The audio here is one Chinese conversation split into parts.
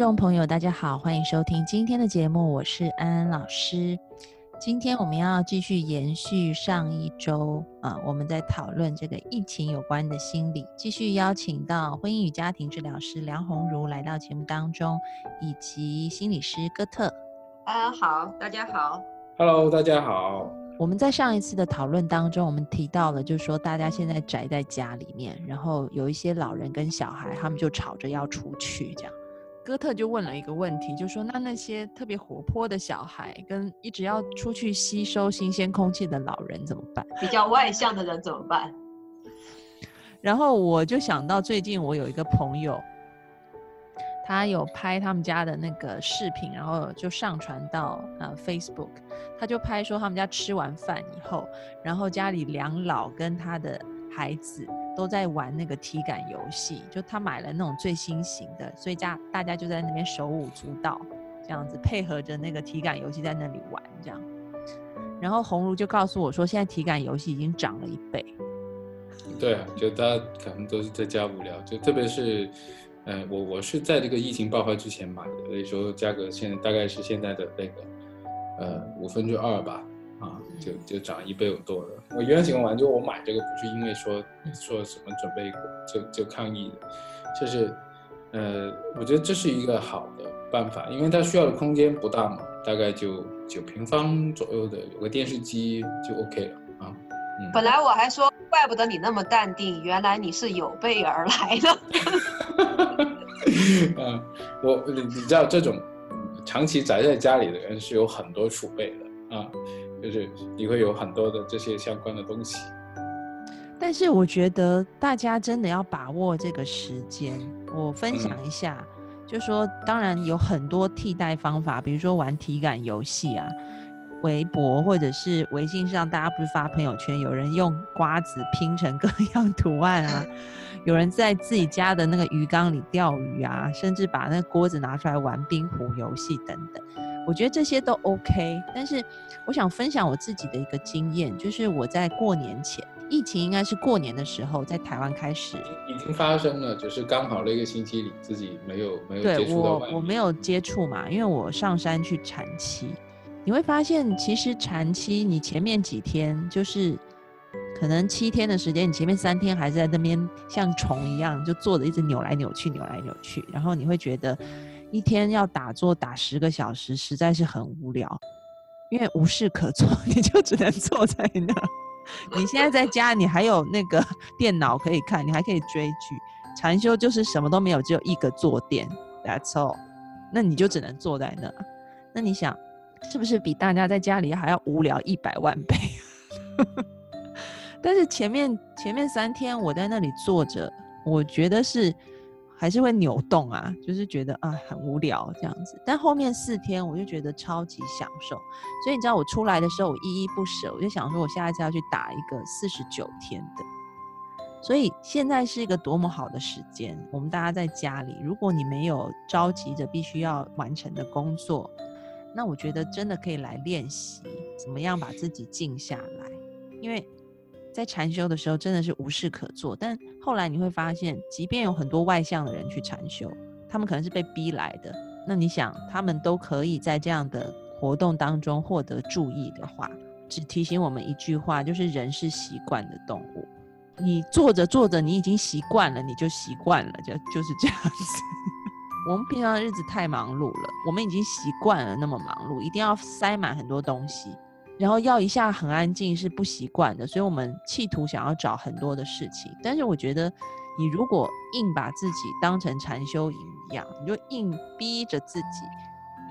众朋友，大家好，欢迎收听今天的节目，我是安安老师。今天我们要继续延续上一周啊，我们在讨论这个疫情有关的心理，继续邀请到婚姻与家庭治疗师梁红茹来到节目当中，以及心理师哥特。安安好，大家好，Hello，大家好。我们在上一次的讨论当中，我们提到了，就是说大家现在宅在家里面，然后有一些老人跟小孩，他们就吵着要出去，这样。哥特就问了一个问题，就说：“那那些特别活泼的小孩，跟一直要出去吸收新鲜空气的老人怎么办？比较外向的人怎么办？”然后我就想到，最近我有一个朋友，他有拍他们家的那个视频，然后就上传到呃 Facebook，他就拍说他们家吃完饭以后，然后家里两老跟他的孩子。都在玩那个体感游戏，就他买了那种最新型的，所以家大家就在那边手舞足蹈，这样子配合着那个体感游戏在那里玩，这样。然后红茹就告诉我说，现在体感游戏已经涨了一倍。对啊，就大家可能都是在家无聊，就特别是，呃，我我是在这个疫情爆发之前买的，所以说价格现在大概是现在的那个，呃，五分之二吧。啊，就就涨一倍有多了。我原来情况完，就我买这个不是因为说说什么准备就就抗议的，就是，呃，我觉得这是一个好的办法，因为它需要的空间不大嘛，大概就九平方左右的，有个电视机就 OK 了啊。嗯。本来我还说，怪不得你那么淡定，原来你是有备而来的。嗯，我你你知道这种长期宅在家里的人是有很多储备的啊。就是你会有很多的这些相关的东西，但是我觉得大家真的要把握这个时间。我分享一下，就说当然有很多替代方法，比如说玩体感游戏啊，微博或者是微信上，大家不是发朋友圈，有人用瓜子拼成各样图案啊，有人在自己家的那个鱼缸里钓鱼啊，甚至把那锅子拿出来玩冰壶游戏等等。我觉得这些都 OK，但是我想分享我自己的一个经验，就是我在过年前，疫情应该是过年的时候，在台湾开始已经发生了，就是刚好那个星期里自己没有没有接触到。我我没有接触嘛，因为我上山去产期，你会发现其实产期你前面几天就是可能七天的时间，你前面三天还是在那边像虫一样就坐着一直扭来扭去扭来扭去，然后你会觉得。一天要打坐打十个小时，实在是很无聊，因为无事可做，你就只能坐在那。你现在在家，你还有那个电脑可以看，你还可以追剧。禅修就是什么都没有，只有一个坐垫，That's all。那你就只能坐在那。那你想，是不是比大家在家里还要无聊一百万倍？但是前面前面三天我在那里坐着，我觉得是。还是会扭动啊，就是觉得啊很无聊这样子。但后面四天我就觉得超级享受，所以你知道我出来的时候我依依不舍，我就想说我下一次要去打一个四十九天的。所以现在是一个多么好的时间，我们大家在家里，如果你没有着急着必须要完成的工作，那我觉得真的可以来练习怎么样把自己静下来，因为。在禅修的时候，真的是无事可做。但后来你会发现，即便有很多外向的人去禅修，他们可能是被逼来的。那你想，他们都可以在这样的活动当中获得注意的话，只提醒我们一句话，就是人是习惯的动物。你做着做着，你已经习惯了，你就习惯了，就就是这样子。我们平常的日子太忙碌了，我们已经习惯了那么忙碌，一定要塞满很多东西。然后要一下很安静是不习惯的，所以我们企图想要找很多的事情。但是我觉得，你如果硬把自己当成禅修营一样，你就硬逼着自己，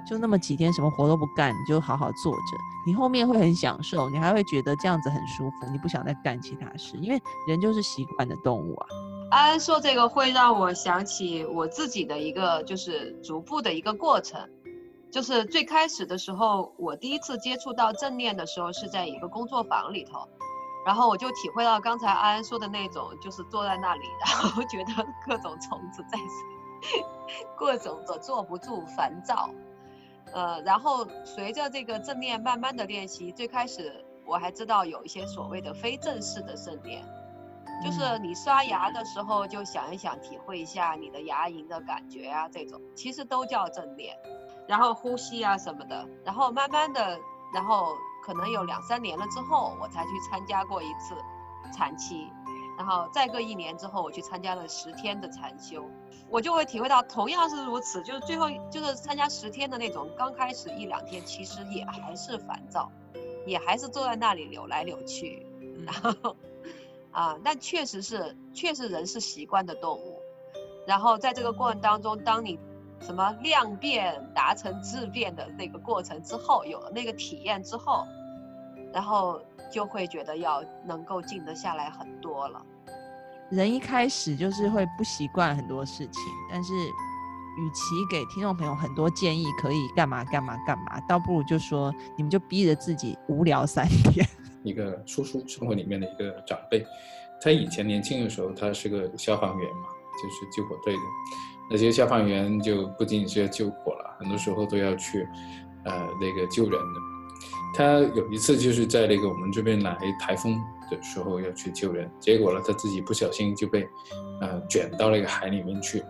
就那么几天什么活都不干，你就好好坐着，你后面会很享受，你还会觉得这样子很舒服，你不想再干其他事，因为人就是习惯的动物啊。安安说这个会让我想起我自己的一个就是逐步的一个过程，就是最开始的时候，我第一次接触到正念的时候是在一个工作坊里头，然后我就体会到刚才安安说的那种，就是坐在那里，然后觉得各种虫子在，各种的坐不住，烦躁，呃，然后随着这个正念慢慢的练习，最开始我还知道有一些所谓的非正式的正念。就是你刷牙的时候，就想一想，体会一下你的牙龈的感觉啊，这种其实都叫正念。然后呼吸啊什么的，然后慢慢的，然后可能有两三年了之后，我才去参加过一次禅期，然后再过一年之后，我去参加了十天的禅修，我就会体会到同样是如此，就是最后就是参加十天的那种，刚开始一两天其实也还是烦躁，也还是坐在那里扭来扭去，然后。啊，但确实是，确实人是习惯的动物。然后在这个过程当中，当你什么量变达成质变的那个过程之后，有了那个体验之后，然后就会觉得要能够静得下来很多了。人一开始就是会不习惯很多事情，但是与其给听众朋友很多建议，可以干嘛干嘛干嘛，倒不如就说你们就逼着自己无聊三天。一个叔叔生活里面的一个长辈，他以前年轻的时候，他是个消防员嘛，就是救火队的。那些消防员就不仅仅是要救火了，很多时候都要去，呃，那个救人的。他有一次就是在那个我们这边来台风的时候要去救人，结果呢，他自己不小心就被，呃，卷到那个海里面去。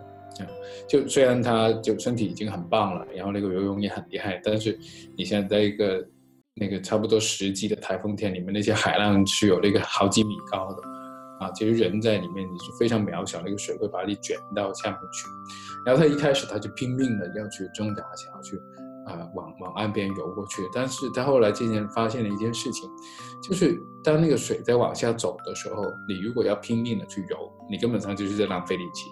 就虽然他就身体已经很棒了，然后那个游泳也很厉害，但是你现在在一个。那个差不多十级的台风天里面，那些海浪是有那个好几米高的，啊，其实人在里面你是非常渺小，那个水会把你卷到下面去。然后他一开始他就拼命的要去挣扎，想要去啊往往岸边游过去。但是他后来渐渐发现了一件事情，就是当那个水在往下走的时候，你如果要拼命的去游，你根本上就是在浪费力气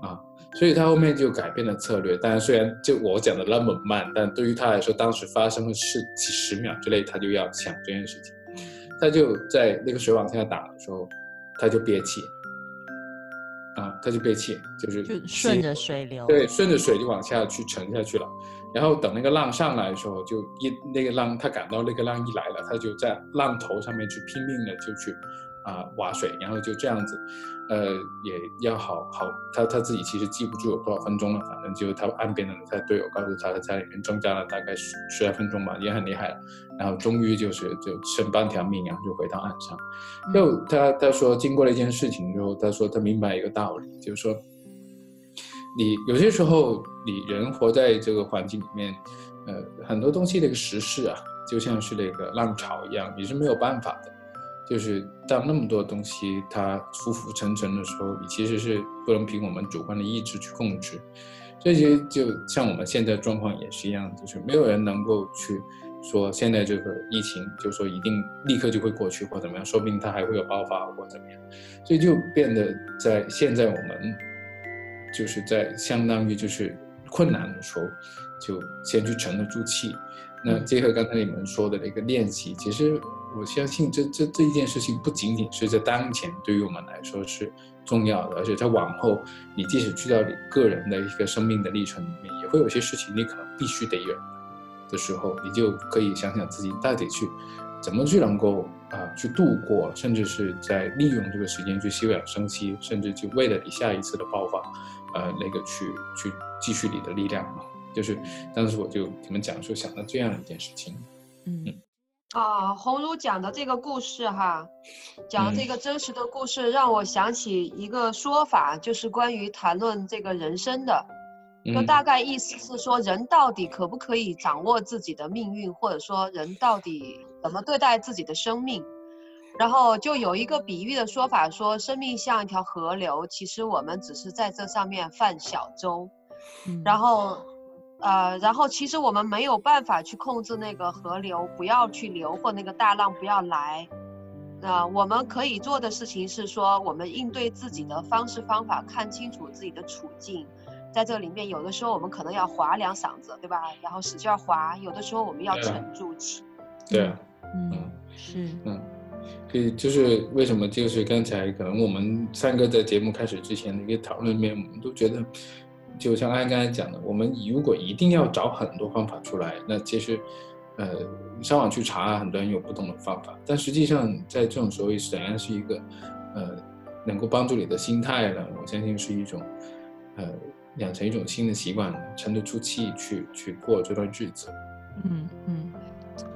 啊。所以他后面就改变了策略，当然虽然就我讲的那么慢，但对于他来说，当时发生的是几十秒之内，他就要想这件事情。他就在那个水往下打的时候，他就憋气，啊，他就憋气，就是就顺着水流，对，顺着水就往下去沉下去了。然后等那个浪上来的时候，就一那个浪，他感到那个浪一来了，他就在浪头上面去拼命的就去。啊，挖水，然后就这样子，呃，也要好好，他他自己其实记不住有多少分钟了，反正就他岸边的他队友告诉他，他在里面挣扎了大概十十来分钟吧，也很厉害了，然后终于就是就剩半条命，然后就回到岸上。又他他说经过了一件事情之后，他说他明白一个道理，就是说，你有些时候你人活在这个环境里面，呃，很多东西那个时事啊，就像是那个浪潮一样，你是没有办法的。就是当那么多东西它浮浮沉沉的时候，你其实是不能凭我们主观的意志去控制。这些就像我们现在状况也是一样，就是没有人能够去说现在这个疫情，就说一定立刻就会过去或怎么样，说不定它还会有爆发或怎么样。所以就变得在现在我们就是在相当于就是困难的时候，就先去沉得住气。那结合刚才你们说的那个练习，其实。我相信这这这一件事情不仅仅是在当前对于我们来说是重要的，而且在往后，你即使去到你个人的一个生命的历程里面，也会有些事情你可能必须得忍的时候，你就可以想想自己到底去怎么去能够啊去度过，甚至是在利用这个时间去休养生息，甚至就为了你下一次的爆发，呃那个去去继续你的力量嘛。就是当时我就你们讲说想到这样一件事情，嗯。啊，红茹讲的这个故事哈，讲的这个真实的故事，让我想起一个说法，就是关于谈论这个人生的，就大概意思是说，人到底可不可以掌握自己的命运，或者说人到底怎么对待自己的生命？然后就有一个比喻的说法，说生命像一条河流，其实我们只是在这上面泛小舟，然后。呃，然后其实我们没有办法去控制那个河流不要去流，或那个大浪不要来。那我们可以做的事情是说，我们应对自己的方式方法，看清楚自己的处境。在这里面，有的时候我们可能要划两嗓子，对吧？然后使劲划。有的时候我们要沉住气。对，嗯，是，嗯。所以就是为什么就是刚才可能我们三个在节目开始之前的一个讨论里面，我们都觉得，就像安刚才讲的，我们如果一定要找很多方法出来，那其实，呃，上网去查，很多人有不同的方法，但实际上在这种时候，怎样是一个，呃，能够帮助你的心态呢？我相信是一种，呃，养成一种新的习惯，沉得住气去去过这段日子。嗯嗯。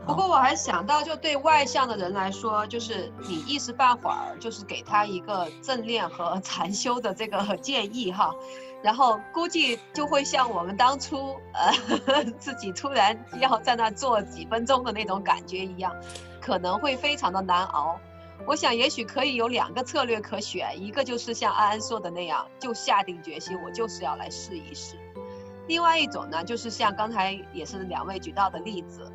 不过我还想到，就对外向的人来说，就是你一时半会儿就是给他一个正念和 禅修的这个 建议哈，然后估计就会像我们当初呃 自己突然要在那坐几分钟的那种感觉一样，可能会非常的难熬。我想也许可以有两个策略可选，一个就是像安安说的那样，就下定决心，我就是要来试一试；另外一种呢，就是像刚才也是两位举到的例子。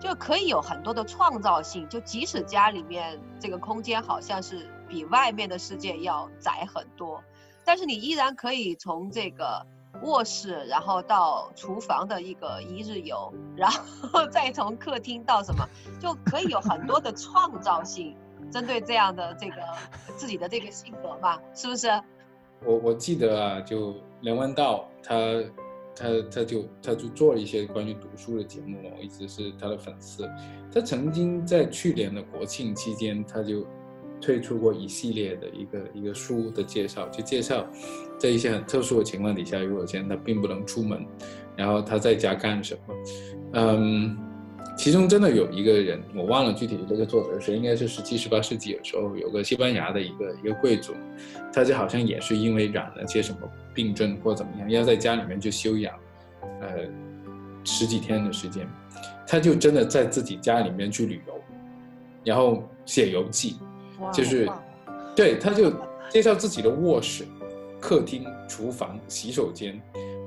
就可以有很多的创造性，就即使家里面这个空间好像是比外面的世界要窄很多，但是你依然可以从这个卧室，然后到厨房的一个一日游，然后 再从客厅到什么，就可以有很多的创造性，针对这样的这个自己的这个性格嘛，是不是？我我记得啊，就梁文道他。他他就他就做了一些关于读书的节目，我一直是他的粉丝。他曾经在去年的国庆期间，他就推出过一系列的一个一个书的介绍，就介绍在一些很特殊的情况底下，如果现在他并不能出门，然后他在家干什么？嗯。其中真的有一个人，我忘了具体的这个作者是谁，应该是十七、十八世纪的时候，有个西班牙的一个一个贵族，他就好像也是因为染了些什么病症或怎么样，要在家里面去休养，呃，十几天的时间，他就真的在自己家里面去旅游，然后写游记，就是，对，他就介绍自己的卧室、客厅、厨房、洗手间，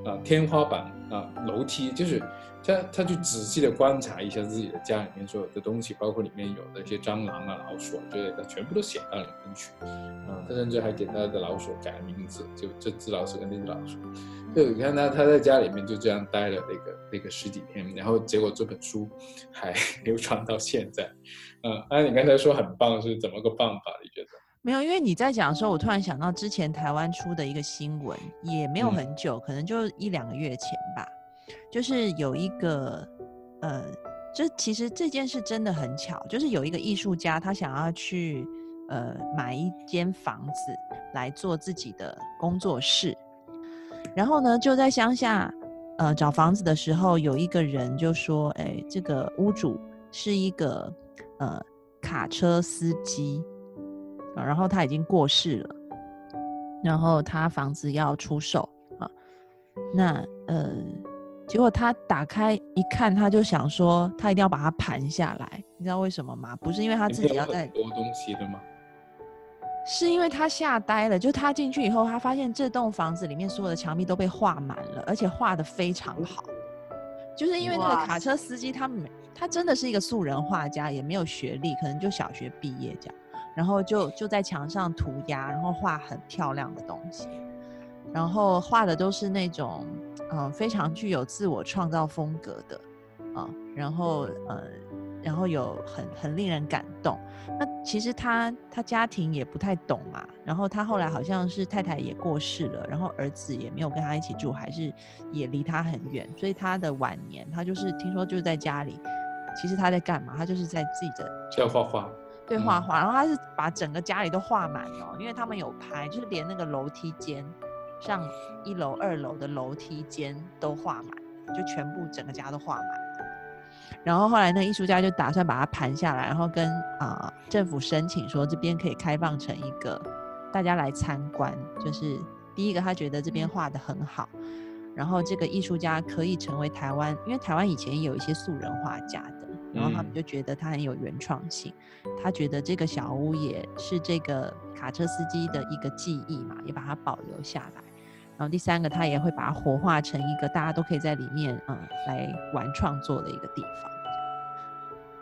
啊，天花板啊，楼梯，就是。他他就仔细的观察一下自己的家里面所有的东西，包括里面有的一些蟑螂啊、老鼠啊之类的，全部都写到里面去。啊，他甚至还给他的老鼠改了名字，就这只老鼠跟那只老鼠。就你看他他在家里面就这样待了那个那个十几天，然后结果这本书还 流传到现在。嗯，哎，你刚才说很棒，是怎么个棒法？你觉得？没有，因为你在讲的时候，我突然想到之前台湾出的一个新闻，也没有很久，可能就一两个月前吧。就是有一个，呃，这其实这件事真的很巧，就是有一个艺术家，他想要去，呃，买一间房子来做自己的工作室，然后呢，就在乡下，呃，找房子的时候，有一个人就说，哎，这个屋主是一个，呃，卡车司机，啊，然后他已经过世了，然后他房子要出售，啊，那，呃。结果他打开一看，他就想说，他一定要把它盘下来。你知道为什么吗？不是因为他自己要在多东西的吗？是因为他吓呆了。就他进去以后，他发现这栋房子里面所有的墙壁都被画满了，而且画的非常好。就是因为那个卡车司机，他没，他真的是一个素人画家，也没有学历，可能就小学毕业这样。然后就就在墙上涂鸦，然后画很漂亮的东西，然后画的都是那种。嗯，非常具有自我创造风格的，啊，然后呃，然后有很很令人感动。那其实他他家庭也不太懂嘛，然后他后来好像是太太也过世了，然后儿子也没有跟他一起住，还是也离他很远，所以他的晚年他就是听说就在家里。其实他在干嘛？他就是在自己的在画画，对画画。然后他是把整个家里都画满哦，因为他们有拍，就是连那个楼梯间。上一楼、二楼的楼梯间都画满，就全部整个家都画满。然后后来那艺术家就打算把它盘下来，然后跟啊政府申请说这边可以开放成一个大家来参观。就是第一个，他觉得这边画的很好，然后这个艺术家可以成为台湾，因为台湾以前也有一些素人画家的，然后他们就觉得他很有原创性。他觉得这个小屋也是这个卡车司机的一个记忆嘛，也把它保留下来。然后第三个，他也会把它活化成一个大家都可以在里面嗯来玩创作的一个地方。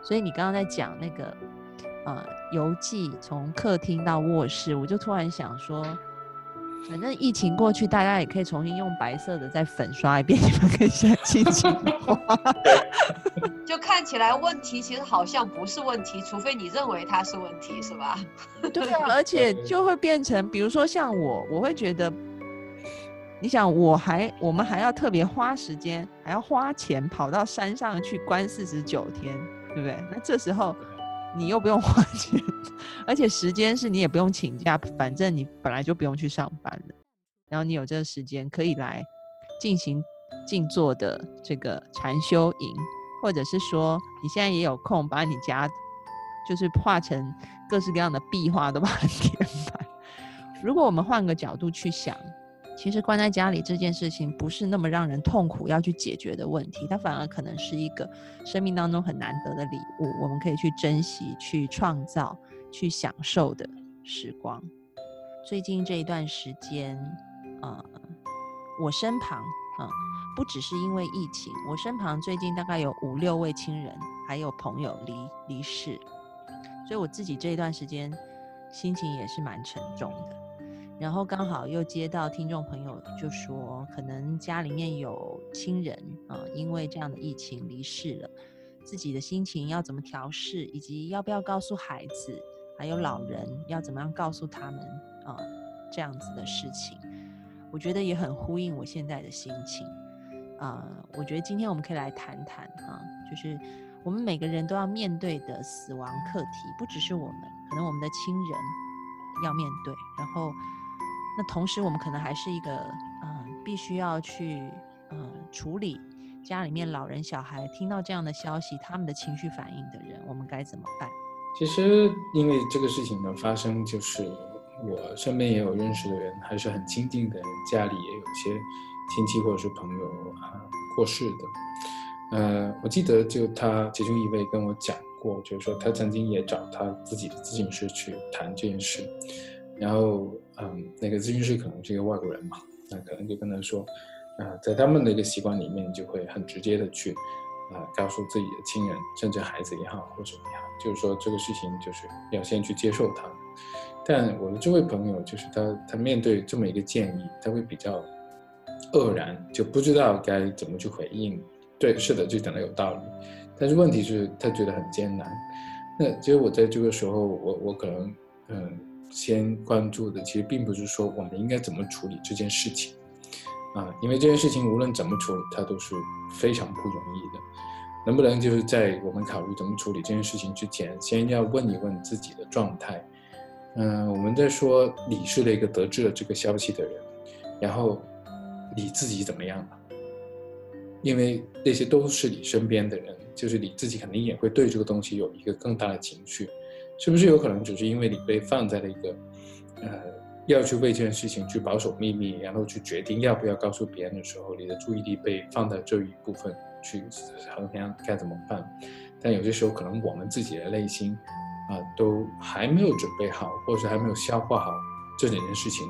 所以你刚刚在讲那个呃游记从客厅到卧室，我就突然想说，反正疫情过去，大家也可以重新用白色的再粉刷一遍，你们可以现在心情化。就看起来问题其实好像不是问题，除非你认为它是问题，是吧？对啊，而且就会变成，比如说像我，我会觉得，你想，我还我们还要特别花时间，还要花钱跑到山上去关四十九天，对不对？那这时候你又不用花 钱，而且时间是你也不用请假，反正你本来就不用去上班了，然后你有这个时间可以来进行静坐的这个禅修营。或者是说，你现在也有空，把你家就是画成各式各样的壁画，都把它 填满。如果我们换个角度去想，其实关在家里这件事情不是那么让人痛苦要去解决的问题，它反而可能是一个生命当中很难得的礼物，我们可以去珍惜、去创造、去享受的时光。最近这一段时间，呃，我身旁，嗯。不只是因为疫情，我身旁最近大概有五六位亲人还有朋友离离世，所以我自己这一段时间心情也是蛮沉重的。然后刚好又接到听众朋友就说，可能家里面有亲人啊，因为这样的疫情离世了，自己的心情要怎么调试，以及要不要告诉孩子，还有老人要怎么样告诉他们啊这样子的事情，我觉得也很呼应我现在的心情。啊，我觉得今天我们可以来谈谈啊，就是我们每个人都要面对的死亡课题，不只是我们，可能我们的亲人要面对，然后那同时我们可能还是一个嗯，必须要去嗯处理家里面老人小孩听到这样的消息，他们的情绪反应的人，我们该怎么办？其实因为这个事情的发生，就是我身边也有认识的人，还是很亲近的，家里也有些。亲戚或者是朋友啊过世的，呃，我记得就他其中一位跟我讲过，就是说他曾经也找他自己的咨询师去谈这件事，然后嗯，那个咨询师可能是一个外国人嘛，那可能就跟他说，啊，在他们的一个习惯里面，就会很直接的去啊告诉自己的亲人，甚至孩子也好或者怎么样，就是说这个事情就是要先去接受它。但我的这位朋友就是他，他面对这么一个建议，他会比较。愕然就不知道该怎么去回应。对，是的，就讲的有道理。但是问题是，他觉得很艰难。那其实我在这个时候，我我可能嗯，先关注的其实并不是说我们应该怎么处理这件事情啊，因为这件事情无论怎么处理，它都是非常不容易的。能不能就是在我们考虑怎么处理这件事情之前，先要问一问自己的状态？嗯，我们在说你是那个得知了这个消息的人，然后。你自己怎么样了？因为那些都是你身边的人，就是你自己肯定也会对这个东西有一个更大的情绪，是不是有可能只是因为你被放在了一个，呃，要去为这件事情去保守秘密，然后去决定要不要告诉别人的时候，你的注意力被放在这一部分去衡量该怎么办？但有些时候可能我们自己的内心，啊，都还没有准备好，或者还没有消化好。这两件事情，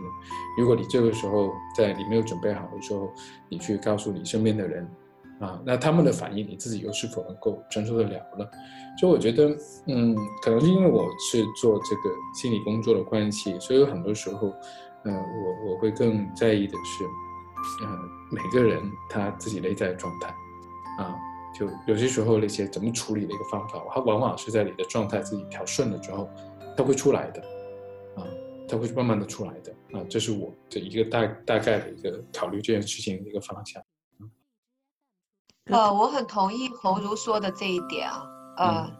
如果你这个时候在你没有准备好的时候，你去告诉你身边的人，啊，那他们的反应你自己又是否能够承受得了呢？所以我觉得，嗯，可能是因为我是做这个心理工作的关系，所以有很多时候，呃，我我会更在意的是，呃，每个人他自己内在的状态，啊，就有些时候那些怎么处理的一个方法，它往往是在你的状态自己调顺了之后，它会出来的，啊。它会慢慢的出来的啊，这是我的一个大大概的一个考虑这件事情的一个方向。呃，我很同意侯如说的这一点啊，呃，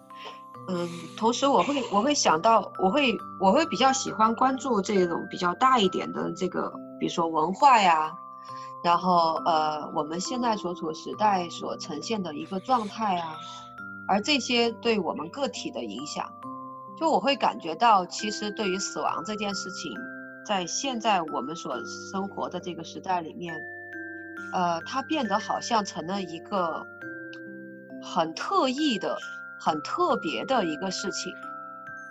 嗯，同时我会我会想到，我会我会比较喜欢关注这种比较大一点的这个，比如说文化呀，然后呃，我们现在所处时代所呈现的一个状态啊，而这些对我们个体的影响。就我会感觉到，其实对于死亡这件事情，在现在我们所生活的这个时代里面，呃，它变得好像成了一个很特异的、很特别的一个事情。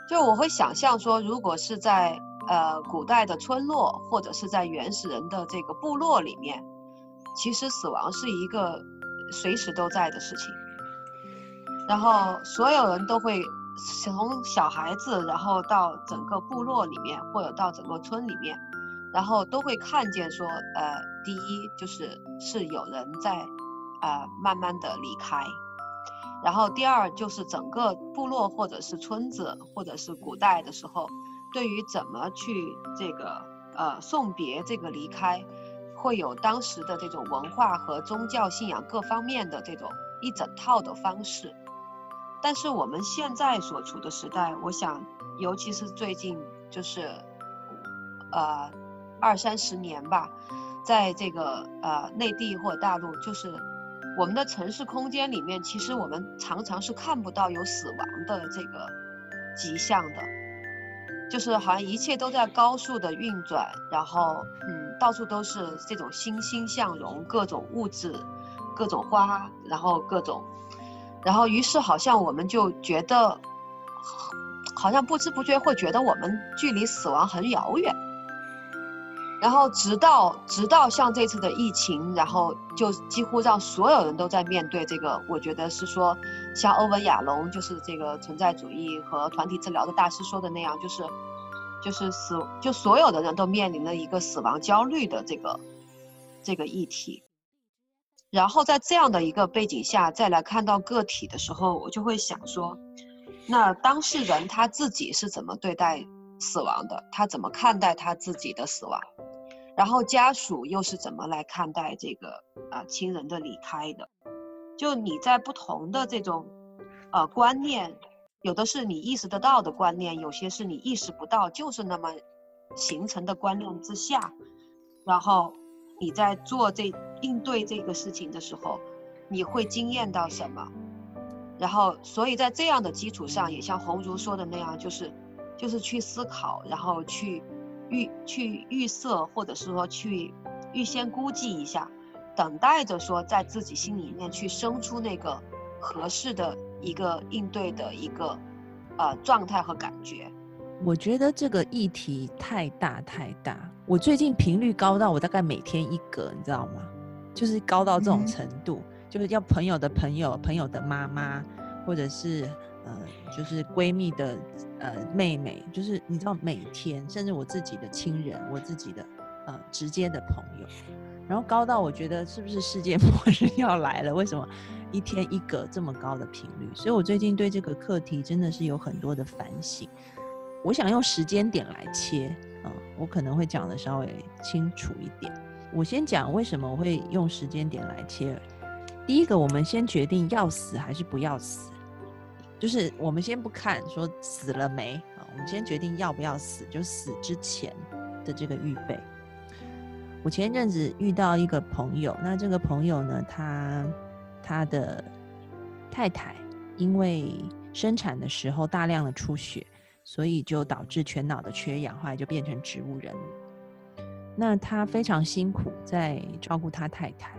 就我会想象说，如果是在呃古代的村落，或者是在原始人的这个部落里面，其实死亡是一个随时都在的事情，然后所有人都会。从小孩子，然后到整个部落里面，或者到整个村里面，然后都会看见说，呃，第一就是是有人在，呃，慢慢的离开，然后第二就是整个部落或者是村子或者是古代的时候，对于怎么去这个呃送别这个离开，会有当时的这种文化和宗教信仰各方面的这种一整套的方式。但是我们现在所处的时代，我想，尤其是最近，就是，呃，二三十年吧，在这个呃内地或者大陆，就是我们的城市空间里面，其实我们常常是看不到有死亡的这个迹象的，就是好像一切都在高速的运转，然后嗯，到处都是这种欣欣向荣，各种物质，各种花，然后各种。然后，于是好像我们就觉得，好像不知不觉会觉得我们距离死亡很遥远。然后，直到直到像这次的疫情，然后就几乎让所有人都在面对这个。我觉得是说，像欧文亚龙，就是这个存在主义和团体治疗的大师说的那样，就是，就是死，就所有的人都面临了一个死亡焦虑的这个这个议题。然后在这样的一个背景下，再来看到个体的时候，我就会想说，那当事人他自己是怎么对待死亡的？他怎么看待他自己的死亡？然后家属又是怎么来看待这个啊亲人的离开的？就你在不同的这种呃观念，有的是你意识得到的观念，有些是你意识不到，就是那么形成的观念之下，然后。你在做这应对这个事情的时候，你会惊艳到什么？然后，所以在这样的基础上，也像红茹说的那样，就是，就是去思考，然后去预去预设，或者是说去预先估计一下，等待着说在自己心里面去生出那个合适的一个应对的一个呃状态和感觉。我觉得这个议题太大太大。我最近频率高到我大概每天一个，你知道吗？就是高到这种程度，就是要朋友的朋友、朋友的妈妈，或者是呃，就是闺蜜的呃妹妹，就是你知道每天，甚至我自己的亲人、我自己的呃直接的朋友，然后高到我觉得是不是世界末日要来了？为什么一天一个这么高的频率？所以我最近对这个课题真的是有很多的反省。我想用时间点来切，啊，我可能会讲的稍微清楚一点。我先讲为什么我会用时间点来切。第一个，我们先决定要死还是不要死，就是我们先不看说死了没啊，我们先决定要不要死，就死之前的这个预备。我前一阵子遇到一个朋友，那这个朋友呢，他他的太太因为生产的时候大量的出血。所以就导致全脑的缺氧，后来就变成植物人。那他非常辛苦在照顾他太太，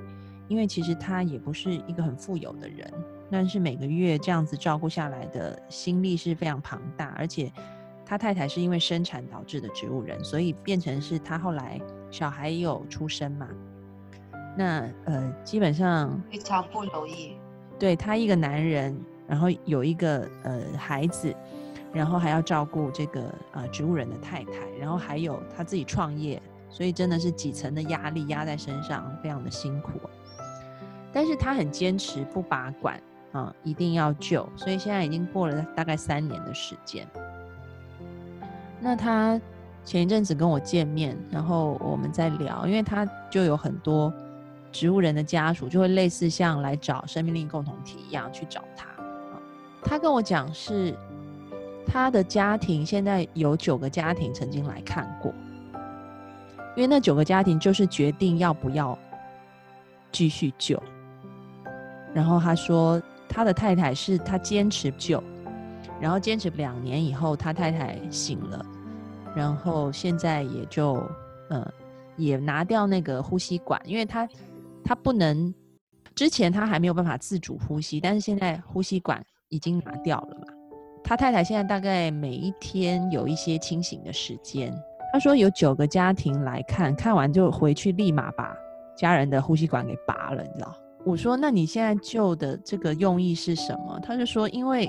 因为其实他也不是一个很富有的人，但是每个月这样子照顾下来的心力是非常庞大，而且他太太是因为生产导致的植物人，所以变成是他后来小孩有出生嘛。那呃，基本上非常不容易。对他一个男人，然后有一个呃孩子。然后还要照顾这个呃植物人的太太，然后还有他自己创业，所以真的是几层的压力压在身上，非常的辛苦。但是他很坚持不拔管啊，一定要救，所以现在已经过了大概三年的时间。那他前一阵子跟我见面，然后我们在聊，因为他就有很多植物人的家属，就会类似像来找生命力共同体一样去找他。他跟我讲是。他的家庭现在有九个家庭曾经来看过，因为那九个家庭就是决定要不要继续救。然后他说，他的太太是他坚持救，然后坚持两年以后，他太太醒了，然后现在也就呃也拿掉那个呼吸管，因为他他不能之前他还没有办法自主呼吸，但是现在呼吸管已经拿掉了嘛。他太太现在大概每一天有一些清醒的时间。他说有九个家庭来看，看完就回去立马把家人的呼吸管给拔了，你知道？我说那你现在救的这个用意是什么？他就说，因为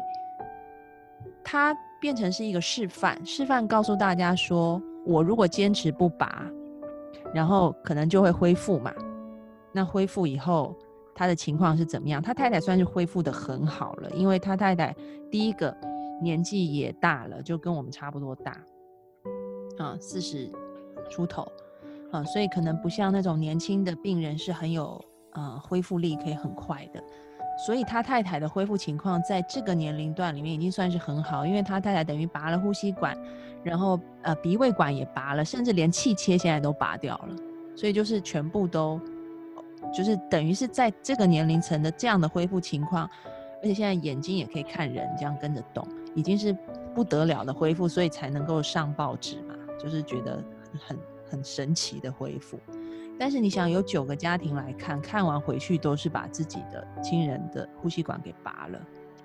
他变成是一个示范，示范告诉大家说，我如果坚持不拔，然后可能就会恢复嘛。那恢复以后，他的情况是怎么样？他太太算是恢复的很好了，因为他太太第一个年纪也大了，就跟我们差不多大，啊，四十出头，啊，所以可能不像那种年轻的病人是很有呃恢复力，可以很快的。所以他太太的恢复情况在这个年龄段里面已经算是很好，因为他太太等于拔了呼吸管，然后呃鼻胃管也拔了，甚至连气切现在都拔掉了，所以就是全部都就是等于是在这个年龄层的这样的恢复情况，而且现在眼睛也可以看人，这样跟着动，已经是不得了的恢复，所以才能够上报纸嘛，就是觉得很很神奇的恢复。但是你想，有九个家庭来看，看完回去都是把自己的亲人的呼吸管给拔了。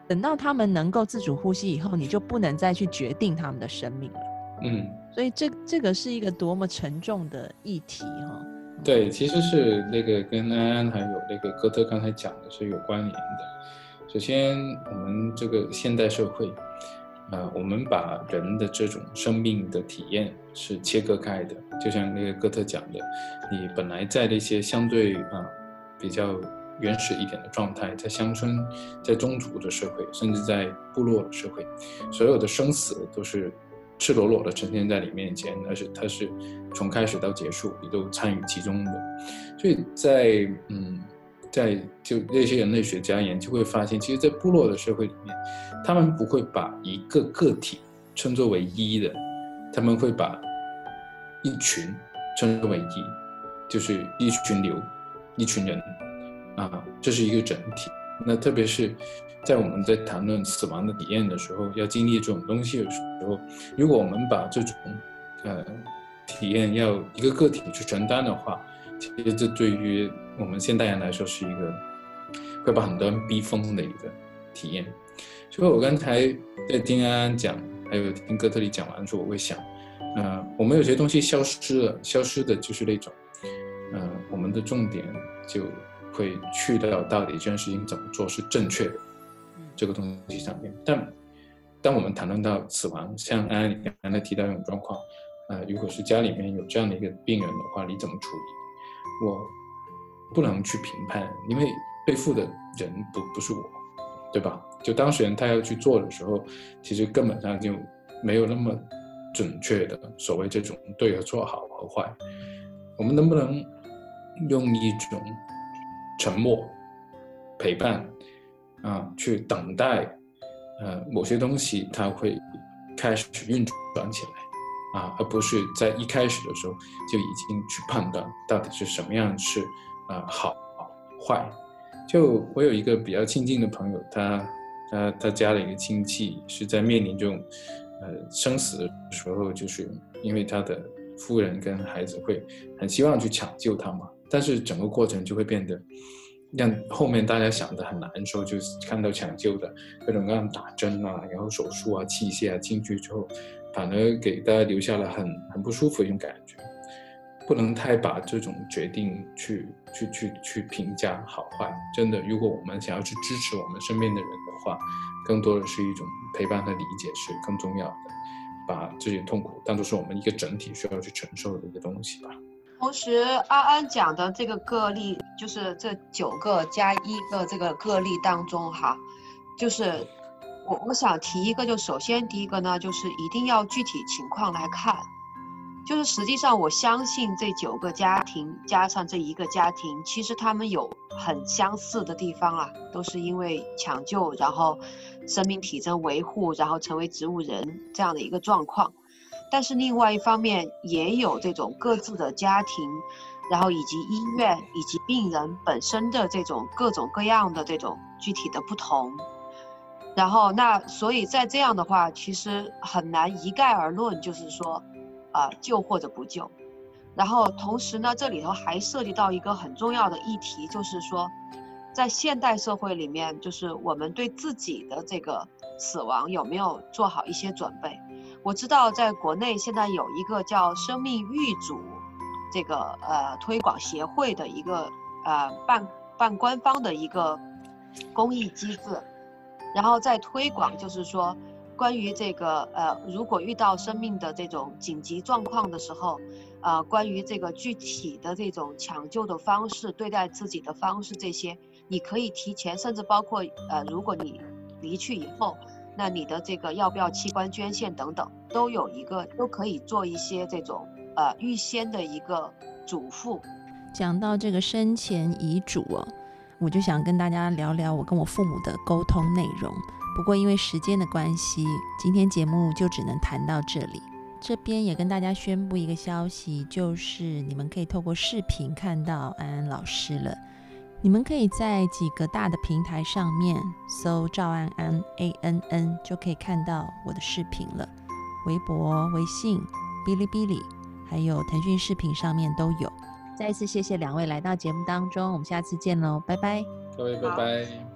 等到他们能够自主呼吸以后，你就不能再去决定他们的生命了。嗯，所以这这个是一个多么沉重的议题哈。对，其实是那个跟安安还有那个哥特刚才讲的是有关联的。首先，我们这个现代社会。啊，我们把人的这种生命的体验是切割开的，就像那个哥特讲的，你本来在那些相对啊比较原始一点的状态，在乡村、在宗族的社会，甚至在部落的社会，所有的生死都是赤裸裸的呈现在你面前，而且它是从开始到结束，你都参与其中的，所以在嗯。在就那些人类学家研究会发现，其实，在部落的社会里面，他们不会把一个个体称作为一的，他们会把一群称之为一，就是一群流，一群人，啊，这是一个整体。那特别是在我们在谈论死亡的体验的时候，要经历这种东西的时候，如果我们把这种呃体验要一个个体去承担的话，其实这对于我们现代人来说是一个会把很多人逼疯的一个体验。所以我刚才在听安安讲，还有听哥特里讲完的时候，我会想，呃，我们有些东西消失了，消失的就是那种，呃，我们的重点就会去到到底这件事情怎么做是正确的这个东西上面。但当我们谈论到死亡，像安安你刚才提到一种状况，呃，如果是家里面有这样的一个病人的话，你怎么处理？我不能去评判，因为背负的人不不是我，对吧？就当事人他要去做的时候，其实根本上就没有那么准确的所谓这种对和错、好和坏。我们能不能用一种沉默、陪伴啊，去等待，呃，某些东西它会开始运转起来？啊，而不是在一开始的时候就已经去判断到底是什么样是啊好坏。就我有一个比较亲近的朋友，他他他家的一个亲戚是在面临这种呃生死的时候，就是因为他的夫人跟孩子会很希望去抢救他嘛，但是整个过程就会变得让后面大家想的很难受，就是看到抢救的各种各样打针啊，然后手术啊器械啊进去之后。反而给大家留下了很很不舒服的一种感觉，不能太把这种决定去去去去评价好坏。真的，如果我们想要去支持我们身边的人的话，更多的是一种陪伴和理解是更重要的。把这些痛苦当做是我们一个整体需要去承受的一个东西吧。同时，安安讲的这个个例，就是这九个加一个这个个例当中，哈，就是。我我想提一个，就首先第一个呢，就是一定要具体情况来看，就是实际上我相信这九个家庭加上这一个家庭，其实他们有很相似的地方啊，都是因为抢救，然后生命体征维护，然后成为植物人这样的一个状况。但是另外一方面也有这种各自的家庭，然后以及医院以及病人本身的这种各种各样的这种具体的不同。然后，那所以在这样的话，其实很难一概而论，就是说，啊，救或者不救。然后同时呢，这里头还涉及到一个很重要的议题，就是说，在现代社会里面，就是我们对自己的这个死亡有没有做好一些准备？我知道在国内现在有一个叫“生命预嘱”这个呃推广协会的一个呃半半官方的一个公益机制。然后再推广，就是说，关于这个呃，如果遇到生命的这种紧急状况的时候，呃，关于这个具体的这种抢救的方式、对待自己的方式这些，你可以提前，甚至包括呃，如果你离去以后，那你的这个要不要器官捐献等等，都有一个都可以做一些这种呃预先的一个嘱咐。讲到这个生前遗嘱哦，我就想跟大家聊聊我跟我父母的沟通内容。不过因为时间的关系，今天节目就只能谈到这里。这边也跟大家宣布一个消息，就是你们可以透过视频看到安安老师了。你们可以在几个大的平台上面搜赵安安 A N N，就可以看到我的视频了。微博、微信、哔哩哔哩，还有腾讯视频上面都有。再一次谢谢两位来到节目当中，我们下次见喽，拜拜。各位拜拜。